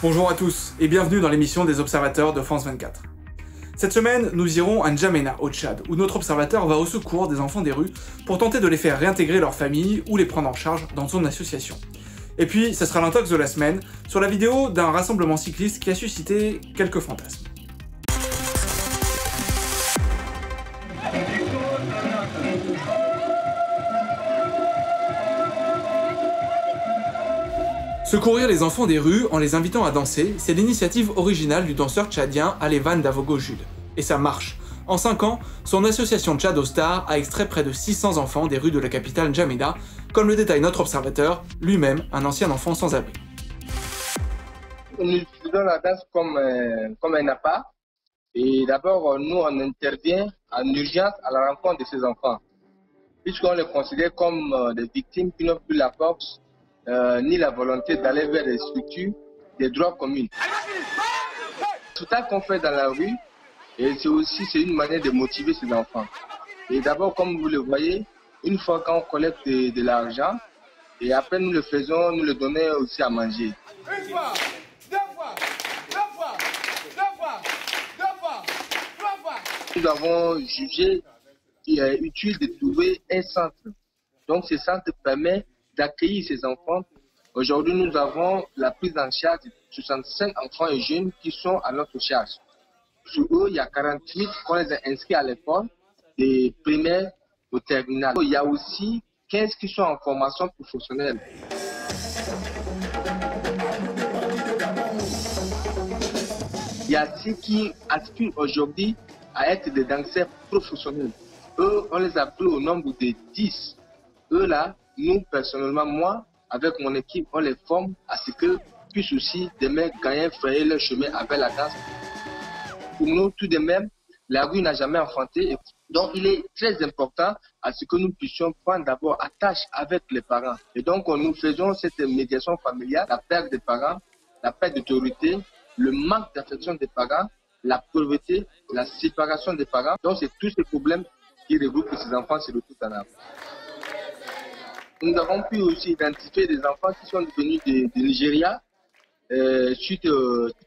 Bonjour à tous et bienvenue dans l'émission des observateurs de France 24. Cette semaine, nous irons à N'Djamena, au Tchad, où notre observateur va au secours des enfants des rues pour tenter de les faire réintégrer leur famille ou les prendre en charge dans son association. Et puis, ce sera l'intox de la semaine sur la vidéo d'un rassemblement cycliste qui a suscité quelques fantasmes. Secourir les enfants des rues en les invitant à danser, c'est l'initiative originale du danseur tchadien Alevan Davogo Jude. Et ça marche. En 5 ans, son association Tchad Star a extrait près de 600 enfants des rues de la capitale N'Djamena, comme le détaille notre observateur, lui-même un ancien enfant sans abri. Nous utilisons la danse comme, euh, comme un appât. Et d'abord, nous, on intervient en urgence à la rencontre de ces enfants, puisqu'on les considère comme euh, des victimes qui n'ont plus la force euh, ni la volonté d'aller vers des structures des droits communs. Tout ça qu'on fait dans la rue, et c'est aussi c'est une manière de motiver ces enfants. Et d'abord, comme vous le voyez, une fois qu'on collecte de, l'argent, et après nous le faisons, nous le donnons aussi à manger. Une fois, deux fois, deux fois, deux fois, deux fois, trois fois. Nous avons jugé qu'il est utile de trouver un centre. Donc ce centre permet d'accueillir ces enfants. Aujourd'hui, nous avons la prise en charge de 65 enfants et jeunes qui sont à notre charge. Sur eux, il y a 48 qu'on les a inscrits à l'école, des primaires au terminal. Il y a aussi 15 qui sont en formation professionnelle. Il y a ceux qui aspirent aujourd'hui à être des danseurs professionnels. Eux, on les a pris au nombre de 10. Eux, là, nous, personnellement, moi, avec mon équipe, on les forme à ce que puissent aussi demain gagner, frayer leur chemin avec la danse. Pour nous, tout de même, la rue n'a jamais enfanté. Donc, il est très important à ce que nous puissions prendre d'abord attache avec les parents. Et donc, nous faisons cette médiation familiale, la perte des parents, la perte d'autorité, le manque d'affection des parents, la pauvreté, la séparation des parents. Donc, c'est tous ces problèmes qui regroupent ces enfants sur le tout en nous avons pu aussi identifier des enfants qui sont venus du Nigeria suite,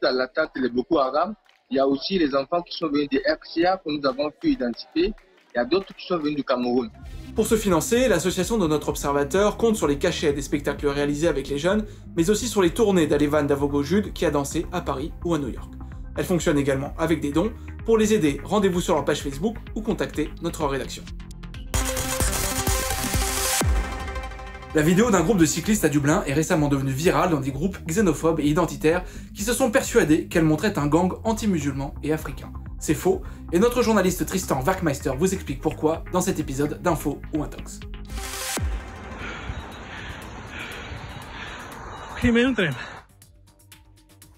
à l'attaque de Boko Haram. Il y a aussi les enfants qui sont venus des RCA que nous avons pu identifier. Il y a d'autres qui sont venus du Cameroun. Pour se financer, l'association de notre observateur compte sur les cachets des spectacles réalisés avec les jeunes, mais aussi sur les tournées d'Alevan Davogo Jude qui a dansé à Paris ou à New York. Elle fonctionne également avec des dons. Pour les aider, rendez-vous sur leur page Facebook ou contactez notre rédaction. La vidéo d'un groupe de cyclistes à Dublin est récemment devenue virale dans des groupes xénophobes et identitaires qui se sont persuadés qu'elle montrait un gang anti-musulman et africain. C'est faux, et notre journaliste Tristan Werkmeister vous explique pourquoi dans cet épisode d'Info ou Intox.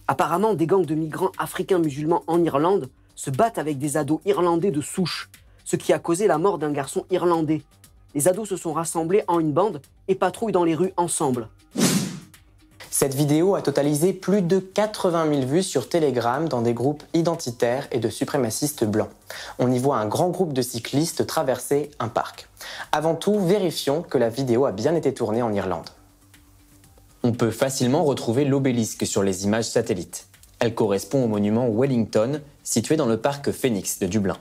Apparemment, des gangs de migrants africains musulmans en Irlande se battent avec des ados irlandais de souche, ce qui a causé la mort d'un garçon irlandais les ados se sont rassemblés en une bande et patrouillent dans les rues ensemble. Cette vidéo a totalisé plus de 80 000 vues sur Telegram dans des groupes identitaires et de suprémacistes blancs. On y voit un grand groupe de cyclistes traverser un parc. Avant tout, vérifions que la vidéo a bien été tournée en Irlande. On peut facilement retrouver l'obélisque sur les images satellites. Elle correspond au monument Wellington, situé dans le parc Phoenix de Dublin.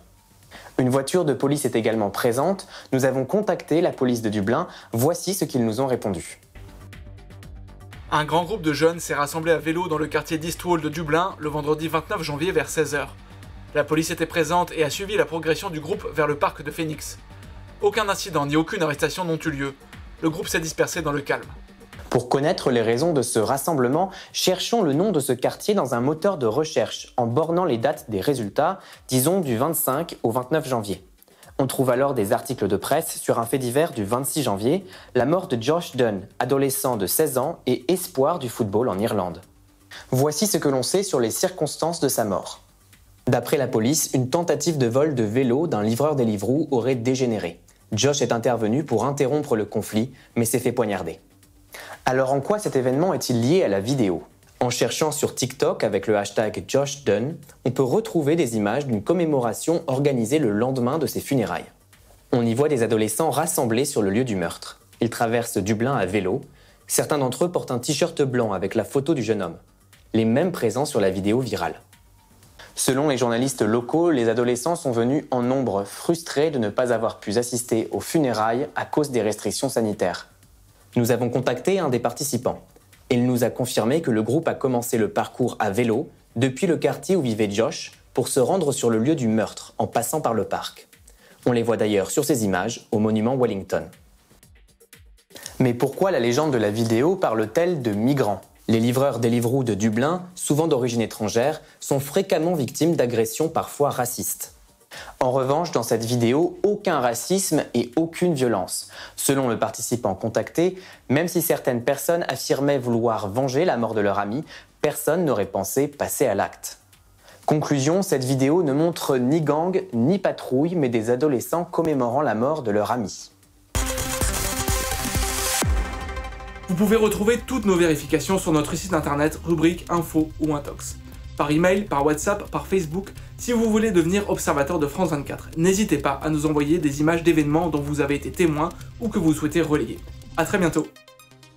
Une voiture de police est également présente. Nous avons contacté la police de Dublin. Voici ce qu'ils nous ont répondu. Un grand groupe de jeunes s'est rassemblé à vélo dans le quartier d'Eastwall de Dublin le vendredi 29 janvier vers 16h. La police était présente et a suivi la progression du groupe vers le parc de Phoenix. Aucun incident ni aucune arrestation n'ont eu lieu. Le groupe s'est dispersé dans le calme. Pour connaître les raisons de ce rassemblement, cherchons le nom de ce quartier dans un moteur de recherche en bornant les dates des résultats, disons du 25 au 29 janvier. On trouve alors des articles de presse sur un fait divers du 26 janvier, la mort de Josh Dunn, adolescent de 16 ans et espoir du football en Irlande. Voici ce que l'on sait sur les circonstances de sa mort. D'après la police, une tentative de vol de vélo d'un livreur des livres aurait dégénéré. Josh est intervenu pour interrompre le conflit, mais s'est fait poignarder. Alors en quoi cet événement est-il lié à la vidéo? En cherchant sur TikTok avec le hashtag Josh Dunn, on peut retrouver des images d'une commémoration organisée le lendemain de ses funérailles. On y voit des adolescents rassemblés sur le lieu du meurtre. Ils traversent Dublin à vélo. Certains d'entre eux portent un t-shirt blanc avec la photo du jeune homme. Les mêmes présents sur la vidéo virale. Selon les journalistes locaux, les adolescents sont venus en nombre, frustrés de ne pas avoir pu assister aux funérailles à cause des restrictions sanitaires. Nous avons contacté un des participants. Il nous a confirmé que le groupe a commencé le parcours à vélo depuis le quartier où vivait Josh pour se rendre sur le lieu du meurtre en passant par le parc. On les voit d'ailleurs sur ces images au monument Wellington. Mais pourquoi la légende de la vidéo parle-t-elle de migrants? Les livreurs Deliveroo de Dublin, souvent d'origine étrangère, sont fréquemment victimes d'agressions parfois racistes. En revanche, dans cette vidéo, aucun racisme et aucune violence. Selon le participant contacté, même si certaines personnes affirmaient vouloir venger la mort de leur ami, personne n'aurait pensé passer à l'acte. Conclusion, cette vidéo ne montre ni gang ni patrouille, mais des adolescents commémorant la mort de leur ami. Vous pouvez retrouver toutes nos vérifications sur notre site internet, rubrique info ou intox. Par email, par WhatsApp, par Facebook, si vous voulez devenir observateur de France 24. N'hésitez pas à nous envoyer des images d'événements dont vous avez été témoin ou que vous souhaitez relayer. A très bientôt